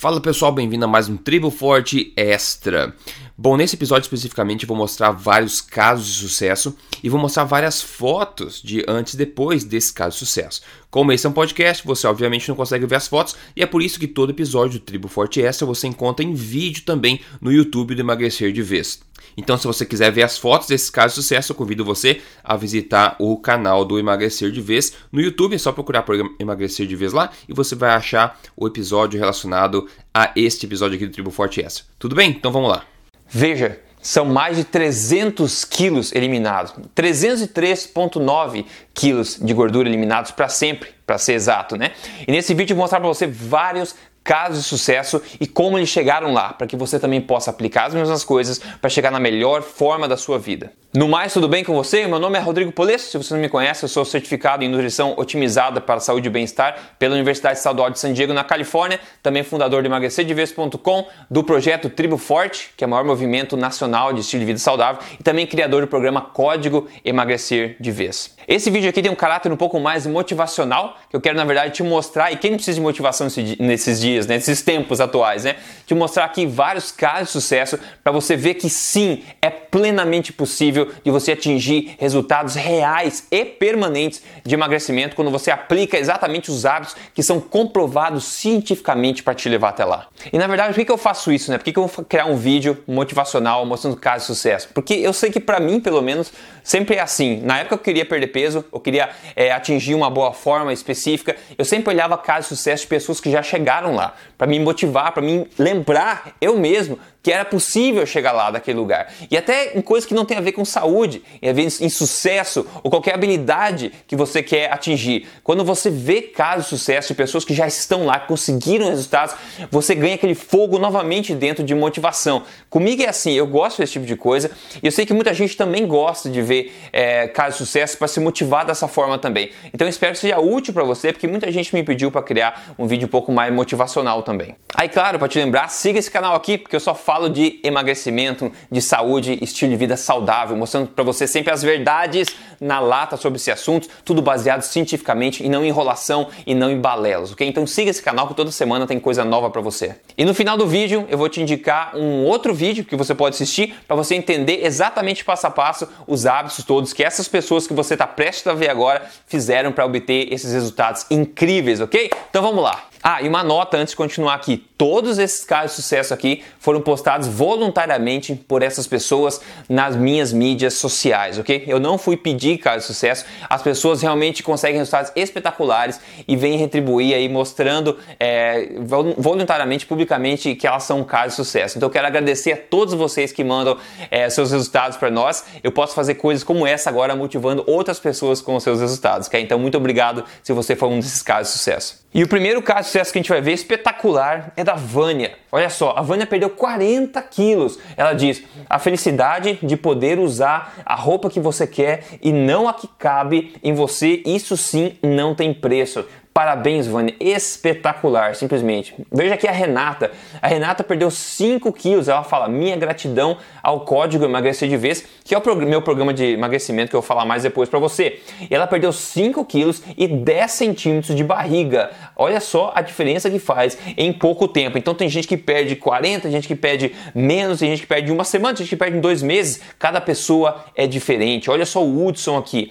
Fala pessoal, bem-vindo a mais um Tribo Forte Extra. Bom, nesse episódio especificamente vou mostrar vários casos de sucesso e vou mostrar várias fotos de antes e depois desse caso de sucesso. Como esse é um podcast, você obviamente não consegue ver as fotos e é por isso que todo episódio do Tribo Forte Extra você encontra em vídeo também no YouTube do Emagrecer de Vez. Então, se você quiser ver as fotos desses casos de sucesso, eu convido você a visitar o canal do Emagrecer de Vez no YouTube. É só procurar por Emagrecer de Vez lá e você vai achar o episódio relacionado a este episódio aqui do Tribo Forte Extra. Tudo bem? Então vamos lá. Veja, são mais de 300 quilos eliminados, 303,9 quilos de gordura eliminados para sempre, para ser exato, né? E nesse vídeo eu vou mostrar para você vários casos de sucesso e como eles chegaram lá, para que você também possa aplicar as mesmas coisas para chegar na melhor forma da sua vida. No mais, tudo bem com você? Meu nome é Rodrigo Polesso. Se você não me conhece, eu sou certificado em nutrição otimizada para saúde e bem-estar pela Universidade Estadual de San Diego, na Califórnia. Também fundador do emagrecerdeves.com, do projeto Tribo Forte, que é o maior movimento nacional de estilo de vida saudável, e também criador do programa Código Emagrecer de Vez. Esse vídeo aqui tem um caráter um pouco mais motivacional, que eu quero na verdade te mostrar, e quem precisa de motivação nesses dias, né, nesses tempos atuais, né? Te mostrar aqui vários casos de sucesso para você ver que sim, é plenamente possível de você atingir resultados reais e permanentes de emagrecimento quando você aplica exatamente os hábitos que são comprovados cientificamente para te levar até lá. E na verdade, por que eu faço isso? Né? Por que eu vou criar um vídeo motivacional mostrando casos de sucesso? Porque eu sei que para mim, pelo menos, sempre é assim. Na época eu queria perder peso, eu queria é, atingir uma boa forma específica, eu sempre olhava casos de sucesso de pessoas que já chegaram lá, para me motivar, para me lembrar eu mesmo que era possível chegar lá daquele lugar. E até em coisas que não tem a ver com saúde, em, ver em sucesso ou qualquer habilidade que você quer atingir. Quando você vê casos de sucesso de pessoas que já estão lá, conseguiram resultados, você ganha aquele fogo novamente dentro de motivação. Comigo é assim, eu gosto desse tipo de coisa e eu sei que muita gente também gosta de ver é, casos de sucesso para se motivar dessa forma também. Então espero que seja útil para você, porque muita gente me pediu para criar um vídeo um pouco mais motivacional também. Aí, claro, para te lembrar, siga esse canal aqui, porque eu só falo de emagrecimento, de saúde, estilo de vida saudável, mostrando para você sempre as verdades na lata sobre esse assunto, tudo baseado cientificamente e não em enrolação e não em balelas, ok? Então siga esse canal que toda semana tem coisa nova para você. E no final do vídeo eu vou te indicar um outro vídeo que você pode assistir para você entender exatamente passo a passo os hábitos todos que essas pessoas que você está prestes a ver agora fizeram para obter esses resultados incríveis, ok? Então vamos lá. Ah, e uma nota antes de continuar aqui: todos esses casos de sucesso aqui foram postados voluntariamente por essas pessoas nas minhas mídias sociais, ok? Eu não fui pedir casos de sucesso, as pessoas realmente conseguem resultados espetaculares e vêm retribuir aí mostrando é, voluntariamente, publicamente, que elas são um caso de sucesso. Então eu quero agradecer a todos vocês que mandam é, seus resultados para nós. Eu posso fazer coisas como essa agora, motivando outras pessoas com os seus resultados, ok? Então muito obrigado se você for um desses casos de sucesso. E o primeiro caso sucesso que a gente vai ver espetacular é da Vânia. Olha só, a Vânia perdeu 40 quilos. Ela diz: a felicidade de poder usar a roupa que você quer e não a que cabe em você, isso sim não tem preço. Parabéns, Vânia. Espetacular, simplesmente. Veja aqui a Renata. A Renata perdeu 5 quilos. Ela fala: Minha gratidão ao código Emagrecer de Vez, que é o meu programa de emagrecimento que eu vou falar mais depois para você. Ela perdeu 5 quilos e 10 centímetros de barriga. Olha só a diferença que faz em pouco tempo. Então tem gente que perde 40, tem gente que perde menos, tem gente que perde uma semana, tem gente que perde em dois meses. Cada pessoa é diferente. Olha só o Hudson aqui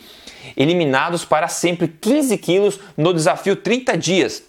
eliminados para sempre 15 quilos no desafio 30 dias.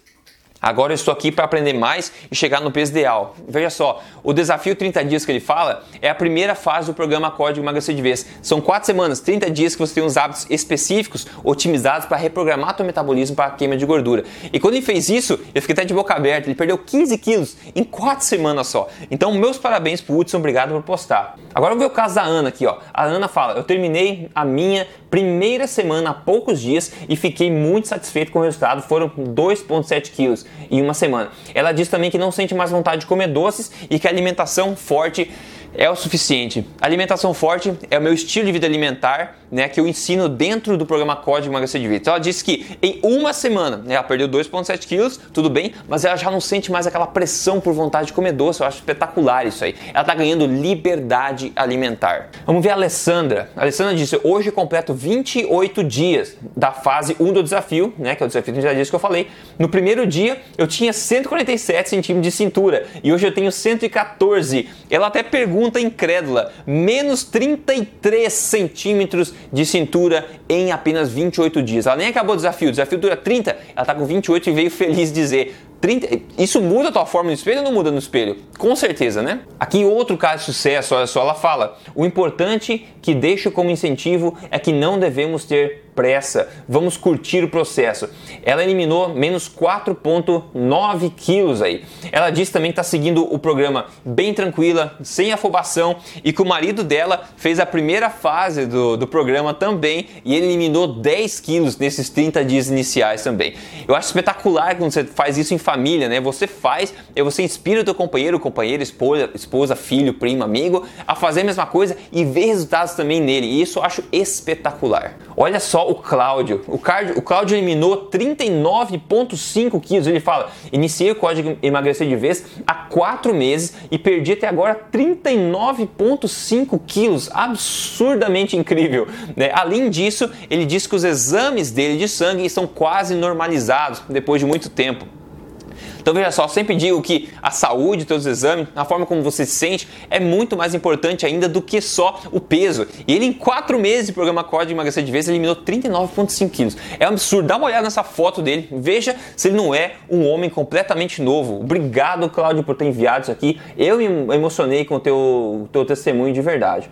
Agora eu estou aqui para aprender mais e chegar no peso ideal. Veja só, o desafio 30 dias que ele fala é a primeira fase do programa Código Emagrecer de Vez. São 4 semanas, 30 dias que você tem uns hábitos específicos, otimizados para reprogramar seu metabolismo para a queima de gordura. E quando ele fez isso, eu fiquei até de boca aberta, ele perdeu 15 quilos em 4 semanas só. Então, meus parabéns pro Hudson, obrigado por postar. Agora vamos ver o caso da Ana aqui, ó. A Ana fala: "Eu terminei a minha primeira semana há poucos dias e fiquei muito satisfeito com o resultado, foram 2.7 quilos em uma semana. Ela diz também que não sente mais vontade de comer doces e que a alimentação forte é o suficiente. Alimentação forte é o meu estilo de vida alimentar, né, que eu ensino dentro do programa Código Emagrecer de Vida. Então ela disse que em uma semana né, ela perdeu 2,7 quilos, tudo bem, mas ela já não sente mais aquela pressão por vontade de comer doce. Eu acho espetacular isso aí. Ela está ganhando liberdade alimentar. Vamos ver a Alessandra. A Alessandra disse: hoje completo 28 dias da fase 1 do desafio, né, que é o desafio de 30 dias que eu falei. No primeiro dia eu tinha 147 centímetros de cintura e hoje eu tenho 114. Ela até pergunta pergunta incrédula: menos 33 centímetros de cintura em apenas 28 dias. Ela nem acabou o desafio, o desafio dura 30, ela está com 28 e veio feliz dizer: 30, isso muda a tua forma no espelho ou não muda no espelho? Com certeza, né? Aqui outro caso de sucesso, olha só, ela fala: o importante que deixo como incentivo é que não devemos ter pressa, vamos curtir o processo. Ela eliminou menos 4,9 quilos aí. Ela disse também que está seguindo o programa bem tranquila, sem afobação e que o marido dela fez a primeira fase do, do programa também e ele eliminou 10 quilos nesses 30 dias iniciais também. Eu acho espetacular quando você faz isso em família, né? Você faz e você inspira o teu companheiro, companheira, esposa, esposa, filho, primo, amigo a fazer a mesma coisa e ver resultados também nele. E isso eu acho espetacular. Olha só o Cláudio. O, cardio, o Cláudio eliminou 39,5 quilos. Ele fala: iniciei o código emagrecer de vez há 4 meses e perdi até agora 39,5 quilos. Absurdamente incrível. Né? Além disso, ele diz que os exames dele de sangue estão quase normalizados depois de muito tempo. Então veja só, sempre digo que a saúde, teus exames, a forma como você se sente é muito mais importante ainda do que só o peso. E ele em quatro meses de programa Código Emagrecer de Vez eliminou 39,5 quilos. É um absurdo. Dá uma olhada nessa foto dele, veja se ele não é um homem completamente novo. Obrigado, Cláudio, por ter enviado isso aqui. Eu me emocionei com o teu, teu testemunho de verdade.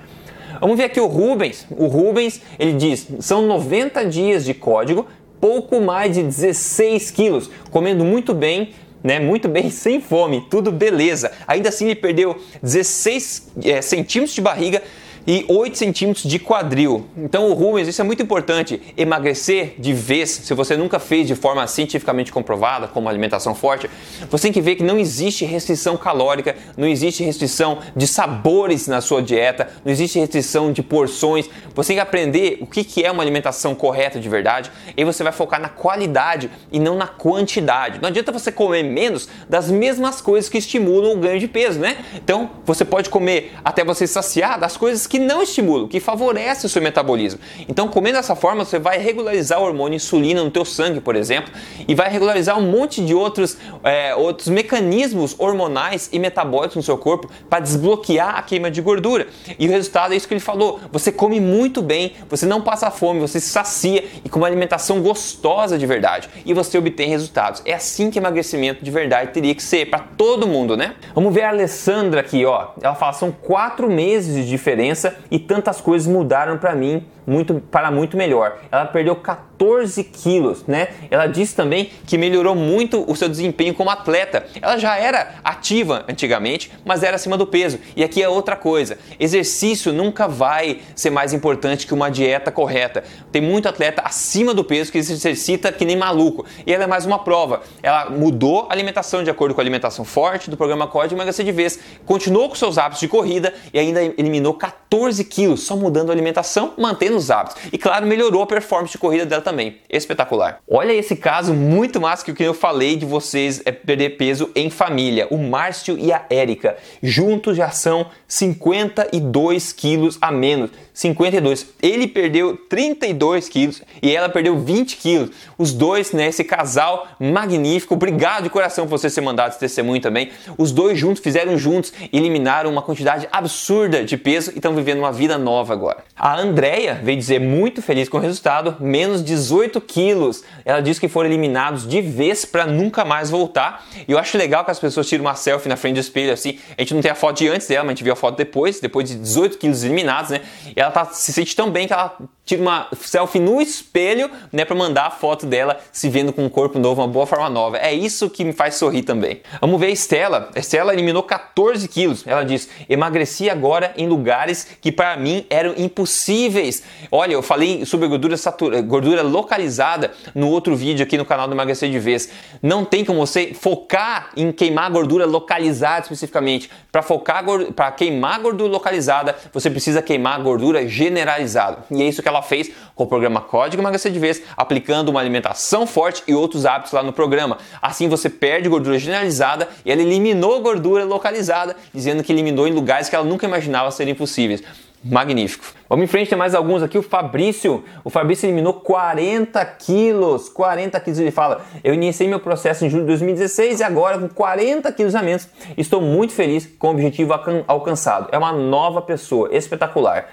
Vamos ver aqui o Rubens. O Rubens, ele diz, são 90 dias de código, pouco mais de 16 quilos, comendo muito bem, né, muito bem, sem fome, tudo beleza. Ainda assim, ele perdeu 16 é, centímetros de barriga e 8 centímetros de quadril. Então, o Rubens, isso é muito importante. Emagrecer de vez, se você nunca fez de forma cientificamente comprovada, como alimentação forte, você tem que ver que não existe restrição calórica, não existe restrição de sabores na sua dieta, não existe restrição de porções. Você tem que aprender o que é uma alimentação correta de verdade e você vai focar na qualidade e não na quantidade. Não adianta você comer menos das mesmas coisas que estimulam o ganho de peso, né? Então, você pode comer até você saciar das coisas que que não estimulam, que favorecem o seu metabolismo. Então, comendo dessa forma, você vai regularizar o hormônio insulina no teu sangue, por exemplo, e vai regularizar um monte de outros, é, outros mecanismos hormonais e metabólicos no seu corpo para desbloquear a queima de gordura. E o resultado é isso que ele falou: você come muito bem, você não passa fome, você se sacia e com uma alimentação gostosa de verdade, e você obtém resultados. É assim que emagrecimento de verdade teria que ser para todo mundo, né? Vamos ver a Alessandra aqui, ó. Ela fala: são quatro meses de diferença e tantas coisas mudaram para mim muito para muito melhor. Ela perdeu 14 quilos, né? Ela disse também que melhorou muito o seu desempenho como atleta. Ela já era ativa antigamente, mas era acima do peso. E aqui é outra coisa: exercício nunca vai ser mais importante que uma dieta correta. Tem muito atleta acima do peso que se exercita que nem maluco. E ela é mais uma prova. Ela mudou a alimentação de acordo com a alimentação forte do programa Código Emagrecer de Vez, continuou com seus hábitos de corrida e ainda eliminou 14 quilos, só mudando a alimentação, mantendo os hábitos. E claro, melhorou a performance de corrida dela também. Espetacular. Olha esse caso muito mais que o que eu falei de vocês é perder peso em família. O Márcio e a Érica juntos já são 52 quilos a menos. 52. Ele perdeu 32 quilos e ela perdeu 20 quilos. Os dois, né, esse casal magnífico. Obrigado de coração por você ter mandado esse testemunho também. Os dois juntos fizeram juntos, eliminaram uma quantidade absurda de peso e estão vivendo uma vida nova agora. A Andrea veio dizer muito feliz com o resultado, menos 18 quilos. Ela disse que foram eliminados de vez para nunca mais voltar. E eu acho legal que as pessoas tiram uma selfie na frente do espelho assim. A gente não tem a foto de antes dela, mas a gente viu a foto depois, depois de 18 quilos eliminados, né? E ela tá, se sente tão bem que ela tira uma selfie no espelho, né, para mandar a foto dela se vendo com um corpo novo, uma boa forma nova. É isso que me faz sorrir também. Vamos ver a Estela. A Estela eliminou 14 quilos. Ela diz: emagreci agora em lugares que para mim eram impossíveis. Olha, eu falei sobre gordura, satura, gordura localizada no outro vídeo aqui no canal do Emagrecer de Vez. Não tem como você focar em queimar gordura localizada especificamente. Para focar para queimar gordura localizada, você precisa queimar gordura generalizada. E é isso que ela fez com o programa Código Emagrecer de Vez, aplicando uma alimentação forte e outros hábitos lá no programa. Assim você perde gordura generalizada e ela eliminou gordura localizada, dizendo que eliminou em lugares que ela nunca imaginava serem possíveis. Magnífico. Vamos em frente, tem mais alguns aqui. O Fabrício. O Fabrício eliminou 40 quilos. 40 quilos. Ele fala: Eu iniciei meu processo em julho de 2016 e agora, com 40 quilos a menos, estou muito feliz com o objetivo alcançado. É uma nova pessoa, espetacular.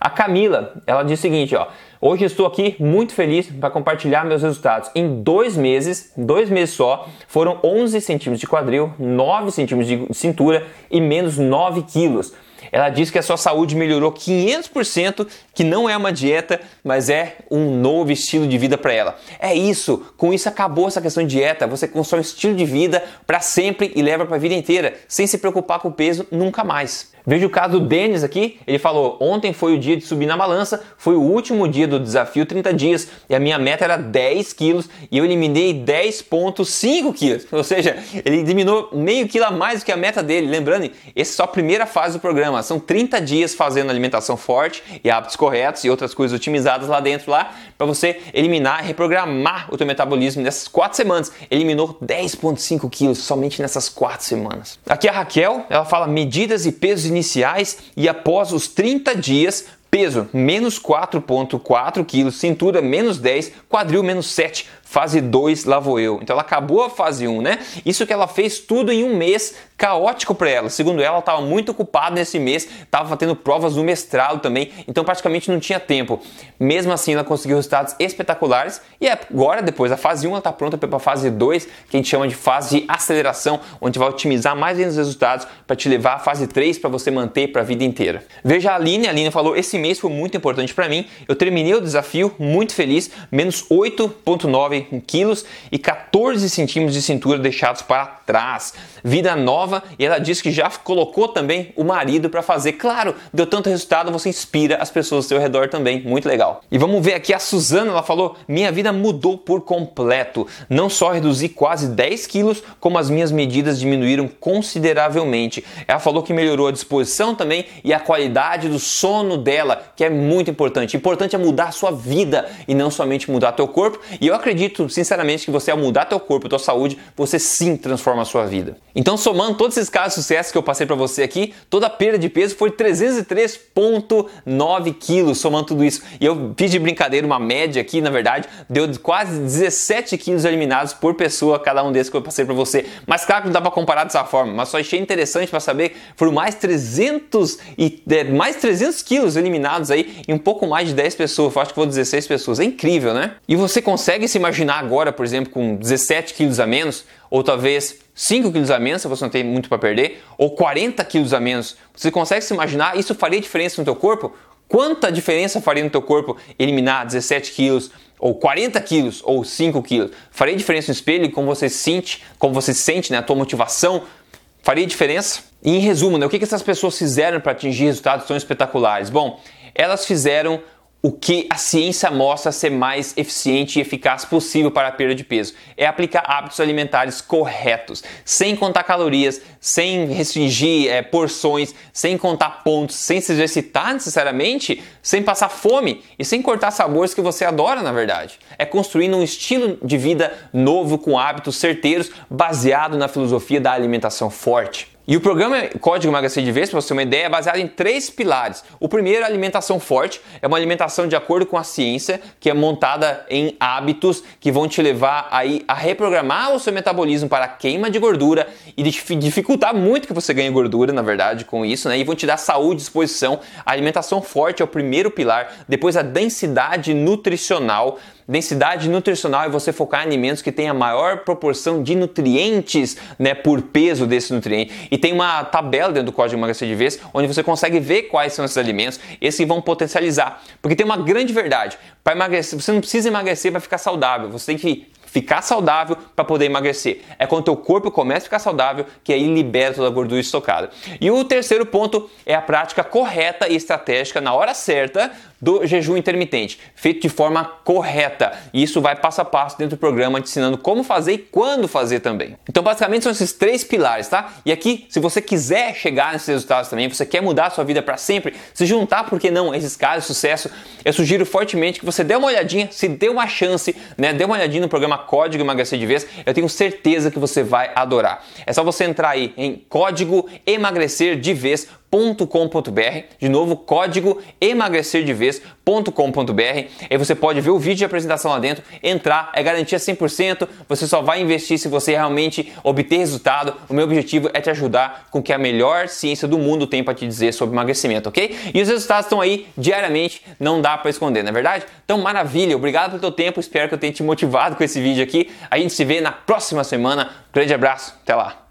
A Camila, ela diz o seguinte: ó. Hoje estou aqui muito feliz para compartilhar meus resultados. Em dois meses, dois meses só, foram 11 centímetros de quadril, 9 centímetros de cintura e menos 9 quilos. Ela diz que a sua saúde melhorou 500%, que não é uma dieta, mas é um novo estilo de vida para ela. É isso, com isso acabou essa questão de dieta. Você constrói um estilo de vida para sempre e leva para a vida inteira, sem se preocupar com o peso nunca mais. Veja o caso do Denis aqui, ele falou: ontem foi o dia de subir na balança, foi o último dia do desafio 30 dias e a minha meta era 10 quilos e eu eliminei 10,5 quilos. Ou seja, ele eliminou meio quilo a mais do que a meta dele. Lembrando, essa é só a primeira fase do programa, são 30 dias fazendo alimentação forte e hábitos corretos e outras coisas otimizadas lá dentro lá para você eliminar reprogramar o teu metabolismo nessas 4 semanas. Eliminou 10,5 quilos somente nessas 4 semanas. Aqui a Raquel, ela fala medidas e pesos iniciais e após os 30 dias Peso, menos 4,4 quilos. Cintura, menos 10. Quadril, menos 7. Fase 2, lá vou eu. Então ela acabou a fase 1, né? Isso que ela fez tudo em um mês caótico para ela. Segundo ela, ela estava muito ocupada nesse mês, estava tendo provas do mestrado também, então praticamente não tinha tempo. Mesmo assim, ela conseguiu resultados espetaculares e agora, depois da fase 1, ela está pronta para a fase 2, que a gente chama de fase de aceleração, onde vai otimizar mais ainda os resultados para te levar à fase 3 para você manter para a vida inteira. Veja a Aline, a Aline falou: esse mês foi muito importante para mim, eu terminei o desafio muito feliz, menos 8,9 quilos e 14 centímetros de cintura deixados para trás. Vida nova e ela disse que já colocou também o marido para fazer. Claro, deu tanto resultado, você inspira as pessoas ao seu redor também. Muito legal. E vamos ver aqui a Suzana, ela falou: minha vida mudou por completo. Não só reduzi quase 10 quilos, como as minhas medidas diminuíram consideravelmente. Ela falou que melhorou a disposição também e a qualidade do sono dela, que é muito importante. Importante é mudar a sua vida e não somente mudar teu corpo. E eu acredito, sinceramente, que você ao mudar teu corpo, tua saúde, você sim transforma a sua vida. Então, somando todos esses casos de sucesso que eu passei para você aqui, toda a perda de peso foi 303,9 quilos, somando tudo isso. E eu fiz de brincadeira uma média aqui, na verdade, deu quase 17 quilos eliminados por pessoa, cada um desses que eu passei para você. Mas claro que não dá para comparar dessa forma, mas só achei interessante para saber foram mais 300 e é, mais 300 quilos eliminados aí em um pouco mais de 10 pessoas, eu acho que foi 16 pessoas. É incrível, né? E você consegue se imaginar agora, por exemplo, com 17 quilos a menos, ou talvez 5 quilos a menos, se você não tem muito para perder, ou 40 quilos a menos. Você consegue se imaginar? Isso faria diferença no teu corpo? Quanta diferença faria no teu corpo eliminar 17 quilos, ou 40 quilos, ou 5 quilos? Faria diferença no espelho, como você se sente, como você se sente, né? a tua motivação? Faria diferença? E em resumo, né? o que essas pessoas fizeram para atingir resultados tão espetaculares? Bom, elas fizeram o que a ciência mostra ser mais eficiente e eficaz possível para a perda de peso. É aplicar hábitos alimentares corretos, sem contar calorias, sem restringir é, porções, sem contar pontos, sem se exercitar necessariamente, sem passar fome e sem cortar sabores que você adora, na verdade. É construindo um estilo de vida novo com hábitos certeiros baseado na filosofia da alimentação forte. E o programa Código Emagrecer de Vez, para você ter uma ideia, é baseado em três pilares. O primeiro é alimentação forte, é uma alimentação de acordo com a ciência, que é montada em hábitos que vão te levar aí a reprogramar o seu metabolismo para a queima de gordura e dificultar muito que você ganhe gordura, na verdade, com isso, né? E vão te dar saúde disposição. A alimentação forte é o primeiro pilar, depois a densidade nutricional, densidade nutricional e você focar em alimentos que têm a maior proporção de nutrientes né, por peso desse nutriente. E tem uma tabela dentro do código emagrecer de vez onde você consegue ver quais são esses alimentos, esses que vão potencializar. Porque tem uma grande verdade: para emagrecer, você não precisa emagrecer para ficar saudável, você tem que ficar saudável para poder emagrecer. É quando o corpo começa a ficar saudável que aí libera toda a gordura estocada. E o terceiro ponto é a prática correta e estratégica na hora certa do jejum intermitente, feito de forma correta. E isso vai passo a passo dentro do programa, te ensinando como fazer e quando fazer também. Então, basicamente, são esses três pilares, tá? E aqui, se você quiser chegar nesses resultados também, você quer mudar a sua vida para sempre, se juntar, por que não, esses casos de sucesso, eu sugiro fortemente que você dê uma olhadinha, se dê uma chance, né? Dê uma olhadinha no programa Código Emagrecer de Vez, eu tenho certeza que você vai adorar. É só você entrar aí em código emagrecer de vez emagrecerdevez.com.br. De novo, código emagrecerdevez.com.br. Aí você pode ver o vídeo de apresentação lá dentro, entrar, é garantia 100%. Você só vai investir se você realmente obter resultado. O meu objetivo é te ajudar com o que a melhor ciência do mundo tem para te dizer sobre emagrecimento, ok? E os resultados estão aí diariamente, não dá para esconder, não é verdade? Então, maravilha, obrigado pelo teu tempo, espero que eu tenha te motivado com esse vídeo aqui. A gente se vê na próxima semana. grande abraço, até lá!